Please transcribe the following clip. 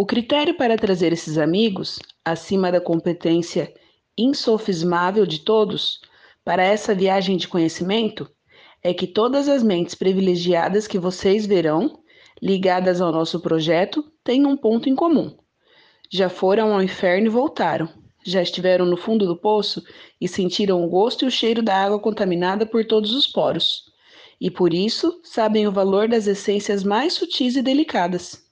O critério para trazer esses amigos, acima da competência insofismável de todos, para essa viagem de conhecimento, é que todas as mentes privilegiadas que vocês verão, ligadas ao nosso projeto, têm um ponto em comum. Já foram ao inferno e voltaram. Já estiveram no fundo do poço e sentiram o gosto e o cheiro da água contaminada por todos os poros. E por isso sabem o valor das essências mais sutis e delicadas.